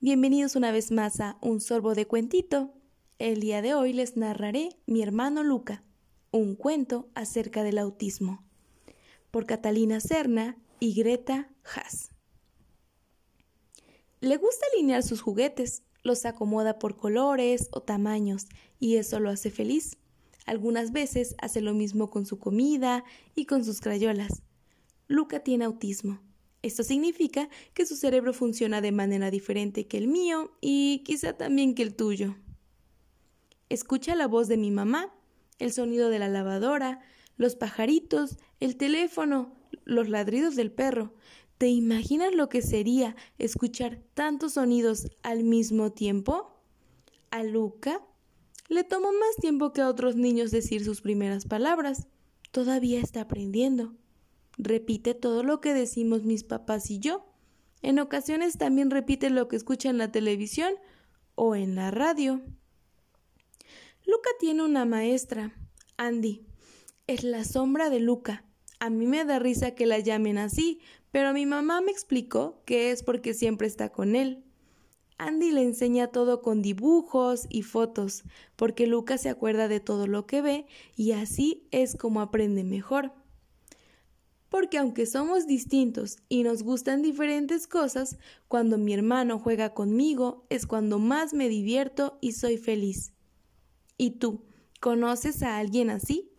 Bienvenidos una vez más a Un sorbo de cuentito. El día de hoy les narraré Mi hermano Luca, un cuento acerca del autismo, por Catalina Serna y Greta Haas. Le gusta alinear sus juguetes, los acomoda por colores o tamaños y eso lo hace feliz. Algunas veces hace lo mismo con su comida y con sus crayolas. Luca tiene autismo esto significa que su cerebro funciona de manera diferente que el mío y quizá también que el tuyo. Escucha la voz de mi mamá, el sonido de la lavadora, los pajaritos, el teléfono, los ladridos del perro. ¿Te imaginas lo que sería escuchar tantos sonidos al mismo tiempo? A Luca le tomó más tiempo que a otros niños decir sus primeras palabras. Todavía está aprendiendo repite todo lo que decimos mis papás y yo. En ocasiones también repite lo que escucha en la televisión o en la radio. Luca tiene una maestra, Andy. Es la sombra de Luca. A mí me da risa que la llamen así, pero mi mamá me explicó que es porque siempre está con él. Andy le enseña todo con dibujos y fotos, porque Luca se acuerda de todo lo que ve y así es como aprende mejor porque aunque somos distintos y nos gustan diferentes cosas, cuando mi hermano juega conmigo es cuando más me divierto y soy feliz. ¿Y tú, conoces a alguien así?